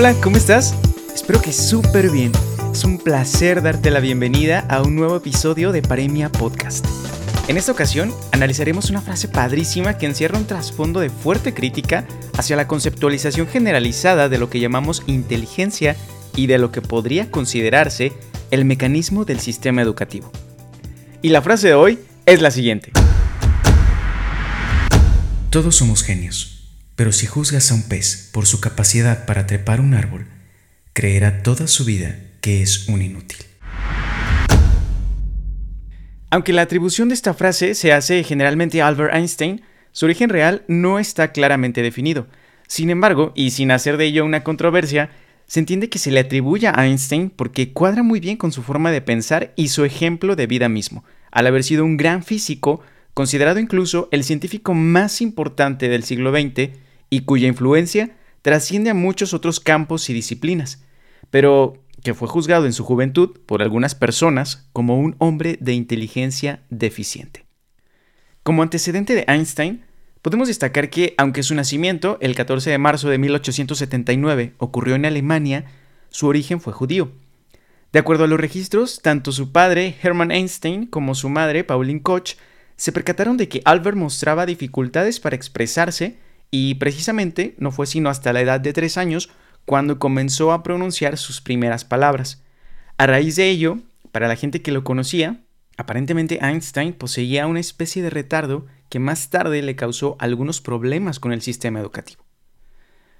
Hola, ¿cómo estás? Espero que súper bien. Es un placer darte la bienvenida a un nuevo episodio de Paremia Podcast. En esta ocasión analizaremos una frase padrísima que encierra un trasfondo de fuerte crítica hacia la conceptualización generalizada de lo que llamamos inteligencia y de lo que podría considerarse el mecanismo del sistema educativo. Y la frase de hoy es la siguiente. Todos somos genios, pero si juzgas a un pez por su capacidad para trepar un árbol, creerá toda su vida que es un inútil. Aunque la atribución de esta frase se hace generalmente a Albert Einstein, su origen real no está claramente definido. Sin embargo, y sin hacer de ello una controversia, se entiende que se le atribuye a Einstein porque cuadra muy bien con su forma de pensar y su ejemplo de vida mismo, al haber sido un gran físico, considerado incluso el científico más importante del siglo XX y cuya influencia trasciende a muchos otros campos y disciplinas. Pero que fue juzgado en su juventud por algunas personas como un hombre de inteligencia deficiente. Como antecedente de Einstein, podemos destacar que, aunque su nacimiento, el 14 de marzo de 1879, ocurrió en Alemania, su origen fue judío. De acuerdo a los registros, tanto su padre, Hermann Einstein, como su madre, Pauline Koch, se percataron de que Albert mostraba dificultades para expresarse y precisamente no fue sino hasta la edad de tres años cuando comenzó a pronunciar sus primeras palabras. A raíz de ello, para la gente que lo conocía, aparentemente Einstein poseía una especie de retardo que más tarde le causó algunos problemas con el sistema educativo.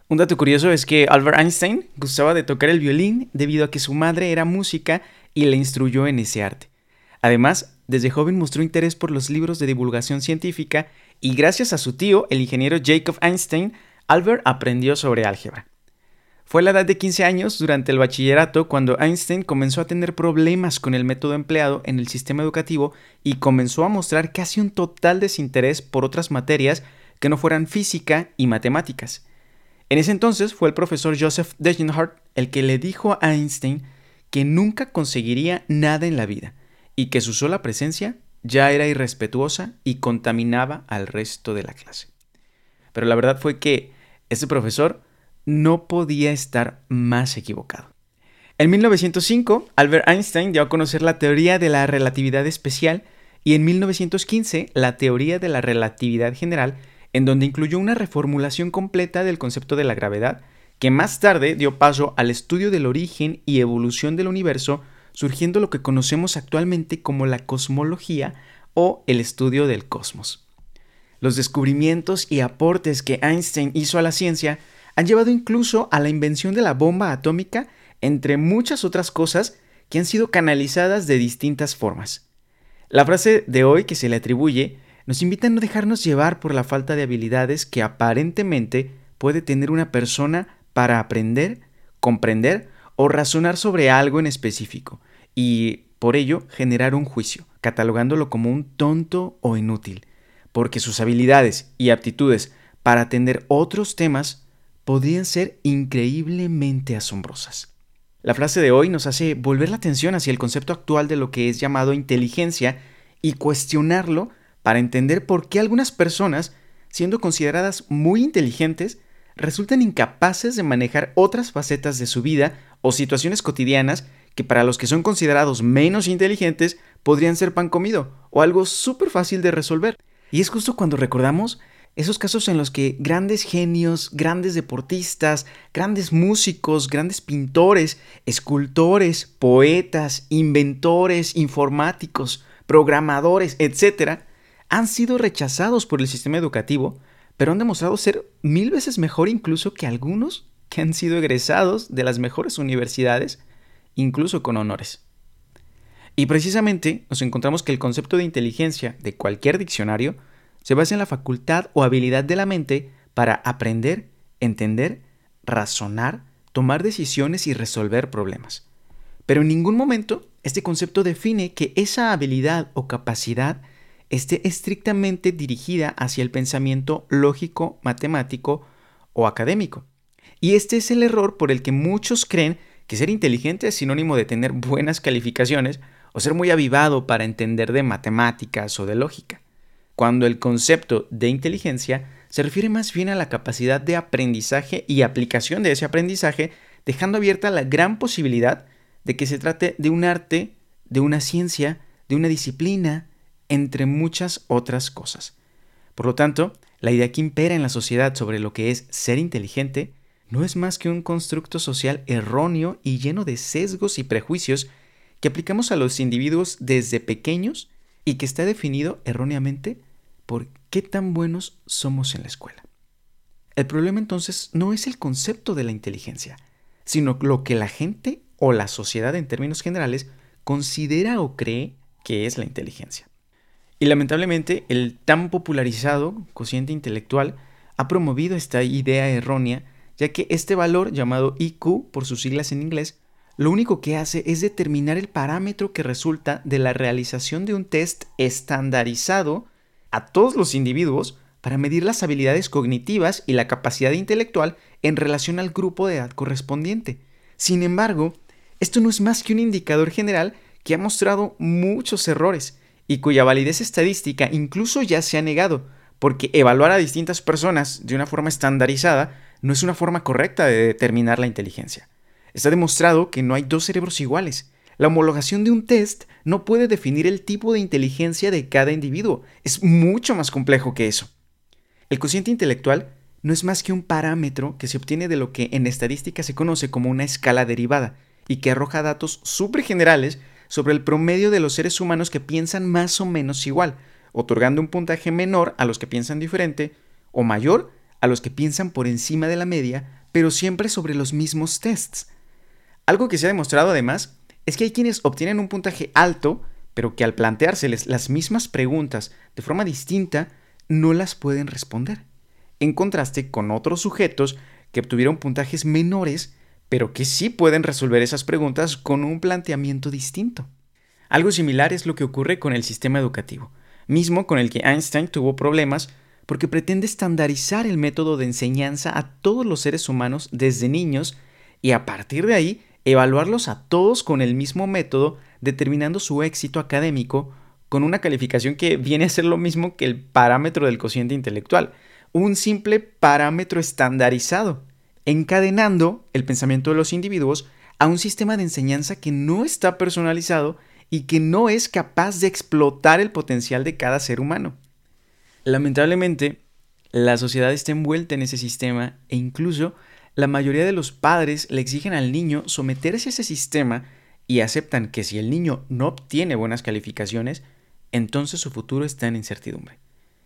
Un dato curioso es que Albert Einstein gustaba de tocar el violín debido a que su madre era música y le instruyó en ese arte. Además, desde joven mostró interés por los libros de divulgación científica y gracias a su tío, el ingeniero Jacob Einstein, Albert aprendió sobre álgebra. Fue a la edad de 15 años, durante el bachillerato, cuando Einstein comenzó a tener problemas con el método empleado en el sistema educativo y comenzó a mostrar casi un total desinterés por otras materias que no fueran física y matemáticas. En ese entonces fue el profesor Joseph Degenhardt el que le dijo a Einstein que nunca conseguiría nada en la vida y que su sola presencia ya era irrespetuosa y contaminaba al resto de la clase. Pero la verdad fue que ese profesor no podía estar más equivocado. En 1905, Albert Einstein dio a conocer la teoría de la relatividad especial y en 1915 la teoría de la relatividad general, en donde incluyó una reformulación completa del concepto de la gravedad, que más tarde dio paso al estudio del origen y evolución del universo, surgiendo lo que conocemos actualmente como la cosmología o el estudio del cosmos. Los descubrimientos y aportes que Einstein hizo a la ciencia han llevado incluso a la invención de la bomba atómica, entre muchas otras cosas que han sido canalizadas de distintas formas. La frase de hoy que se le atribuye nos invita a no dejarnos llevar por la falta de habilidades que aparentemente puede tener una persona para aprender, comprender o razonar sobre algo en específico, y por ello generar un juicio, catalogándolo como un tonto o inútil, porque sus habilidades y aptitudes para atender otros temas podrían ser increíblemente asombrosas. La frase de hoy nos hace volver la atención hacia el concepto actual de lo que es llamado inteligencia y cuestionarlo para entender por qué algunas personas, siendo consideradas muy inteligentes, resultan incapaces de manejar otras facetas de su vida o situaciones cotidianas que para los que son considerados menos inteligentes podrían ser pan comido o algo súper fácil de resolver. Y es justo cuando recordamos esos casos en los que grandes genios, grandes deportistas, grandes músicos, grandes pintores, escultores, poetas, inventores, informáticos, programadores, etc., han sido rechazados por el sistema educativo, pero han demostrado ser mil veces mejor incluso que algunos que han sido egresados de las mejores universidades, incluso con honores. Y precisamente nos encontramos que el concepto de inteligencia de cualquier diccionario se basa en la facultad o habilidad de la mente para aprender, entender, razonar, tomar decisiones y resolver problemas. Pero en ningún momento este concepto define que esa habilidad o capacidad esté estrictamente dirigida hacia el pensamiento lógico, matemático o académico. Y este es el error por el que muchos creen que ser inteligente es sinónimo de tener buenas calificaciones o ser muy avivado para entender de matemáticas o de lógica cuando el concepto de inteligencia se refiere más bien a la capacidad de aprendizaje y aplicación de ese aprendizaje, dejando abierta la gran posibilidad de que se trate de un arte, de una ciencia, de una disciplina, entre muchas otras cosas. Por lo tanto, la idea que impera en la sociedad sobre lo que es ser inteligente no es más que un constructo social erróneo y lleno de sesgos y prejuicios que aplicamos a los individuos desde pequeños y que está definido erróneamente por qué tan buenos somos en la escuela. El problema entonces no es el concepto de la inteligencia, sino lo que la gente o la sociedad en términos generales considera o cree que es la inteligencia. Y lamentablemente el tan popularizado cociente intelectual ha promovido esta idea errónea, ya que este valor llamado IQ por sus siglas en inglés, lo único que hace es determinar el parámetro que resulta de la realización de un test estandarizado a todos los individuos para medir las habilidades cognitivas y la capacidad intelectual en relación al grupo de edad correspondiente. Sin embargo, esto no es más que un indicador general que ha mostrado muchos errores y cuya validez estadística incluso ya se ha negado, porque evaluar a distintas personas de una forma estandarizada no es una forma correcta de determinar la inteligencia. Está demostrado que no hay dos cerebros iguales. La homologación de un test no puede definir el tipo de inteligencia de cada individuo. Es mucho más complejo que eso. El cociente intelectual no es más que un parámetro que se obtiene de lo que en estadística se conoce como una escala derivada y que arroja datos súper generales sobre el promedio de los seres humanos que piensan más o menos igual, otorgando un puntaje menor a los que piensan diferente o mayor a los que piensan por encima de la media, pero siempre sobre los mismos tests. Algo que se ha demostrado además es que hay quienes obtienen un puntaje alto, pero que al planteárseles las mismas preguntas de forma distinta, no las pueden responder. En contraste con otros sujetos que obtuvieron puntajes menores, pero que sí pueden resolver esas preguntas con un planteamiento distinto. Algo similar es lo que ocurre con el sistema educativo, mismo con el que Einstein tuvo problemas porque pretende estandarizar el método de enseñanza a todos los seres humanos desde niños y a partir de ahí evaluarlos a todos con el mismo método, determinando su éxito académico con una calificación que viene a ser lo mismo que el parámetro del cociente intelectual, un simple parámetro estandarizado, encadenando el pensamiento de los individuos a un sistema de enseñanza que no está personalizado y que no es capaz de explotar el potencial de cada ser humano. Lamentablemente, la sociedad está envuelta en ese sistema e incluso la mayoría de los padres le exigen al niño someterse a ese sistema y aceptan que si el niño no obtiene buenas calificaciones, entonces su futuro está en incertidumbre,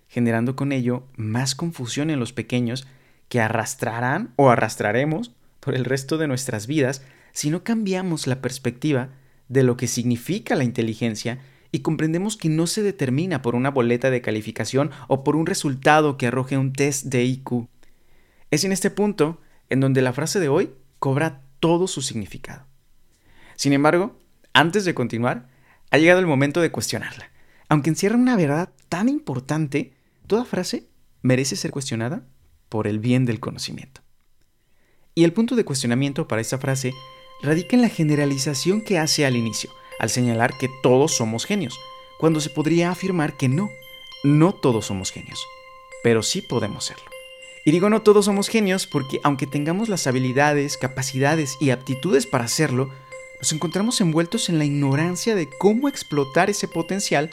generando con ello más confusión en los pequeños que arrastrarán o arrastraremos por el resto de nuestras vidas si no cambiamos la perspectiva de lo que significa la inteligencia y comprendemos que no se determina por una boleta de calificación o por un resultado que arroje un test de IQ. Es en este punto en donde la frase de hoy cobra todo su significado. Sin embargo, antes de continuar, ha llegado el momento de cuestionarla. Aunque encierra una verdad tan importante, toda frase merece ser cuestionada por el bien del conocimiento. Y el punto de cuestionamiento para esta frase radica en la generalización que hace al inicio, al señalar que todos somos genios, cuando se podría afirmar que no, no todos somos genios, pero sí podemos serlo. Y digo no todos somos genios porque aunque tengamos las habilidades, capacidades y aptitudes para hacerlo, nos encontramos envueltos en la ignorancia de cómo explotar ese potencial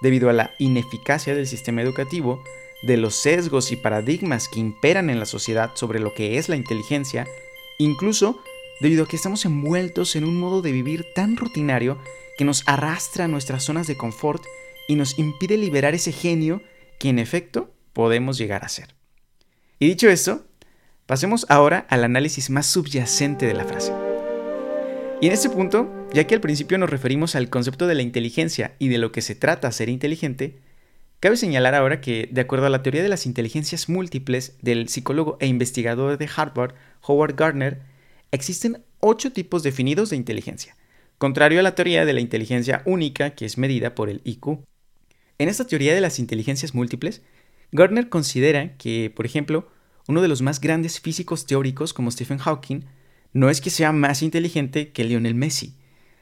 debido a la ineficacia del sistema educativo, de los sesgos y paradigmas que imperan en la sociedad sobre lo que es la inteligencia, incluso debido a que estamos envueltos en un modo de vivir tan rutinario que nos arrastra a nuestras zonas de confort y nos impide liberar ese genio que en efecto podemos llegar a ser. Y dicho esto, pasemos ahora al análisis más subyacente de la frase. Y en este punto, ya que al principio nos referimos al concepto de la inteligencia y de lo que se trata ser inteligente, cabe señalar ahora que, de acuerdo a la teoría de las inteligencias múltiples del psicólogo e investigador de Harvard, Howard Gardner, existen ocho tipos definidos de inteligencia, contrario a la teoría de la inteligencia única que es medida por el IQ. En esta teoría de las inteligencias múltiples, Gardner considera que, por ejemplo, uno de los más grandes físicos teóricos como Stephen Hawking no es que sea más inteligente que Lionel Messi,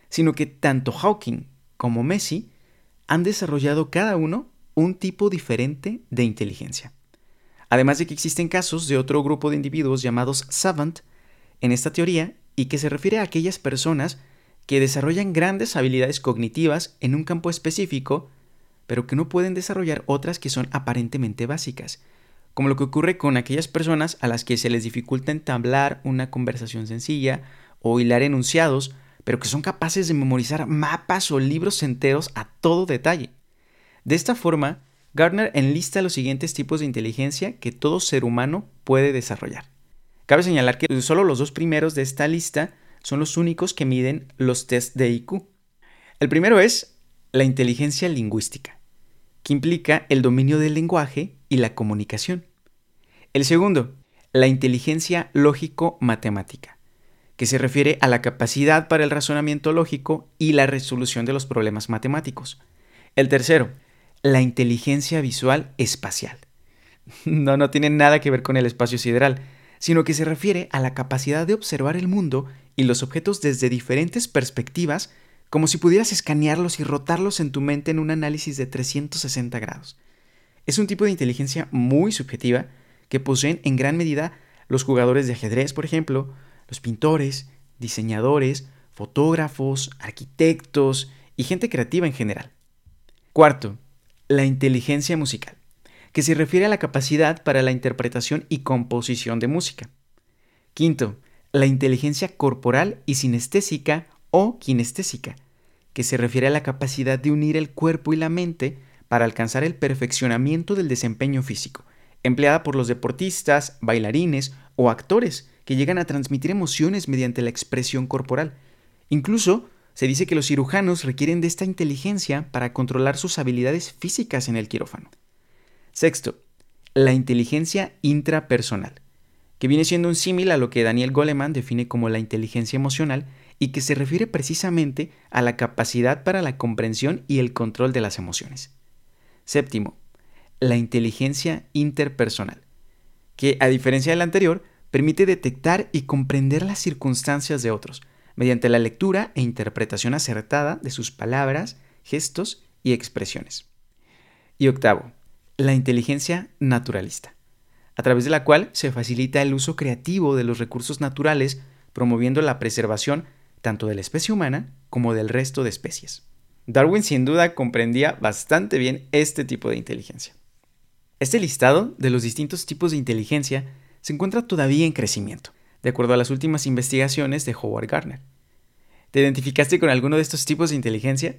sino que tanto Hawking como Messi han desarrollado cada uno un tipo diferente de inteligencia. Además de que existen casos de otro grupo de individuos llamados savant en esta teoría y que se refiere a aquellas personas que desarrollan grandes habilidades cognitivas en un campo específico, pero que no pueden desarrollar otras que son aparentemente básicas, como lo que ocurre con aquellas personas a las que se les dificulta entablar una conversación sencilla o hilar enunciados, pero que son capaces de memorizar mapas o libros enteros a todo detalle. De esta forma, Gardner enlista los siguientes tipos de inteligencia que todo ser humano puede desarrollar. Cabe señalar que solo los dos primeros de esta lista son los únicos que miden los test de IQ. El primero es la inteligencia lingüística, que implica el dominio del lenguaje y la comunicación. El segundo, la inteligencia lógico-matemática, que se refiere a la capacidad para el razonamiento lógico y la resolución de los problemas matemáticos. El tercero, la inteligencia visual espacial. No, no tiene nada que ver con el espacio sideral, sino que se refiere a la capacidad de observar el mundo y los objetos desde diferentes perspectivas, como si pudieras escanearlos y rotarlos en tu mente en un análisis de 360 grados. Es un tipo de inteligencia muy subjetiva que poseen en gran medida los jugadores de ajedrez, por ejemplo, los pintores, diseñadores, fotógrafos, arquitectos y gente creativa en general. Cuarto, la inteligencia musical que se refiere a la capacidad para la interpretación y composición de música. Quinto, la inteligencia corporal y sinestésica o kinestésica, que se refiere a la capacidad de unir el cuerpo y la mente para alcanzar el perfeccionamiento del desempeño físico, empleada por los deportistas, bailarines o actores que llegan a transmitir emociones mediante la expresión corporal. Incluso se dice que los cirujanos requieren de esta inteligencia para controlar sus habilidades físicas en el quirófano. Sexto, la inteligencia intrapersonal, que viene siendo un símil a lo que Daniel Goleman define como la inteligencia emocional y que se refiere precisamente a la capacidad para la comprensión y el control de las emociones. Séptimo, la inteligencia interpersonal, que a diferencia de la anterior, permite detectar y comprender las circunstancias de otros, mediante la lectura e interpretación acertada de sus palabras, gestos y expresiones. Y octavo, la inteligencia naturalista, a través de la cual se facilita el uso creativo de los recursos naturales, promoviendo la preservación tanto de la especie humana como del resto de especies. Darwin sin duda comprendía bastante bien este tipo de inteligencia. Este listado de los distintos tipos de inteligencia se encuentra todavía en crecimiento, de acuerdo a las últimas investigaciones de Howard Gardner. ¿Te identificaste con alguno de estos tipos de inteligencia?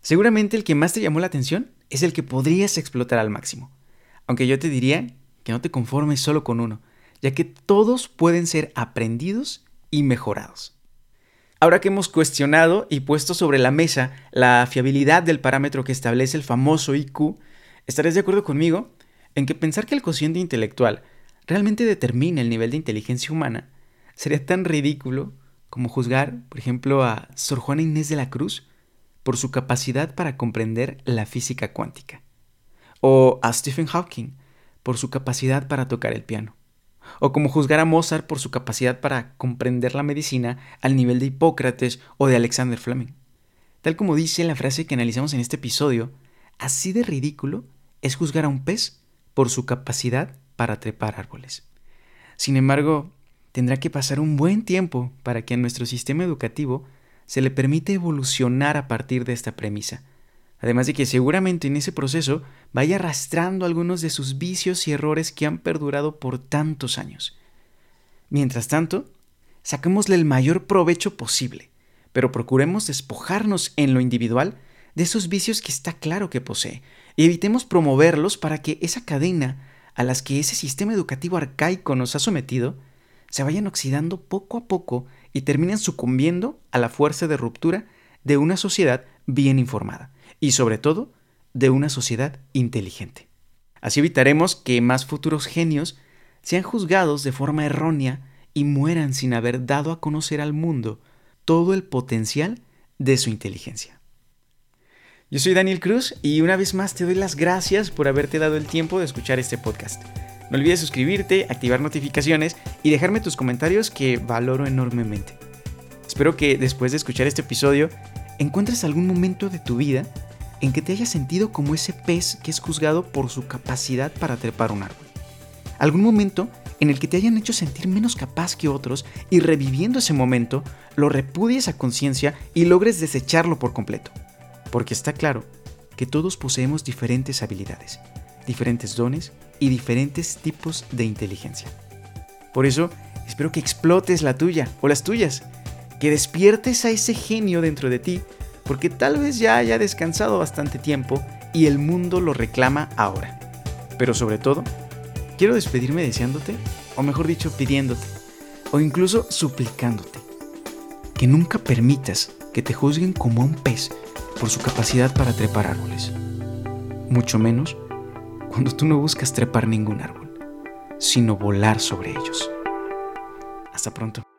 Seguramente el que más te llamó la atención es el que podrías explotar al máximo. Aunque yo te diría que no te conformes solo con uno, ya que todos pueden ser aprendidos y mejorados. Ahora que hemos cuestionado y puesto sobre la mesa la fiabilidad del parámetro que establece el famoso IQ, estarás de acuerdo conmigo en que pensar que el cociente intelectual realmente determina el nivel de inteligencia humana sería tan ridículo como juzgar, por ejemplo, a Sor Juana Inés de la Cruz por su capacidad para comprender la física cuántica, o a Stephen Hawking por su capacidad para tocar el piano, o como juzgar a Mozart por su capacidad para comprender la medicina al nivel de Hipócrates o de Alexander Fleming. Tal como dice la frase que analizamos en este episodio, así de ridículo es juzgar a un pez por su capacidad para trepar árboles. Sin embargo, tendrá que pasar un buen tiempo para que en nuestro sistema educativo se le permite evolucionar a partir de esta premisa. Además de que seguramente en ese proceso vaya arrastrando algunos de sus vicios y errores que han perdurado por tantos años. Mientras tanto, saquémosle el mayor provecho posible, pero procuremos despojarnos en lo individual de esos vicios que está claro que posee y evitemos promoverlos para que esa cadena a las que ese sistema educativo arcaico nos ha sometido se vayan oxidando poco a poco y terminan sucumbiendo a la fuerza de ruptura de una sociedad bien informada y sobre todo de una sociedad inteligente. Así evitaremos que más futuros genios sean juzgados de forma errónea y mueran sin haber dado a conocer al mundo todo el potencial de su inteligencia. Yo soy Daniel Cruz y una vez más te doy las gracias por haberte dado el tiempo de escuchar este podcast. No olvides suscribirte, activar notificaciones y dejarme tus comentarios que valoro enormemente. Espero que después de escuchar este episodio encuentres algún momento de tu vida en que te hayas sentido como ese pez que es juzgado por su capacidad para trepar un árbol. algún momento en el que te hayan hecho sentir menos capaz que otros y reviviendo ese momento, lo repudies a conciencia y logres desecharlo por completo. Porque está claro que todos poseemos diferentes habilidades, diferentes dones y diferentes tipos de inteligencia. Por eso, espero que explotes la tuya o las tuyas, que despiertes a ese genio dentro de ti, porque tal vez ya haya descansado bastante tiempo y el mundo lo reclama ahora. Pero sobre todo, quiero despedirme deseándote, o mejor dicho, pidiéndote, o incluso suplicándote, que nunca permitas que te juzguen como a un pez por su capacidad para trepar árboles. Mucho menos cuando tú no buscas trepar ningún árbol, sino volar sobre ellos. Hasta pronto.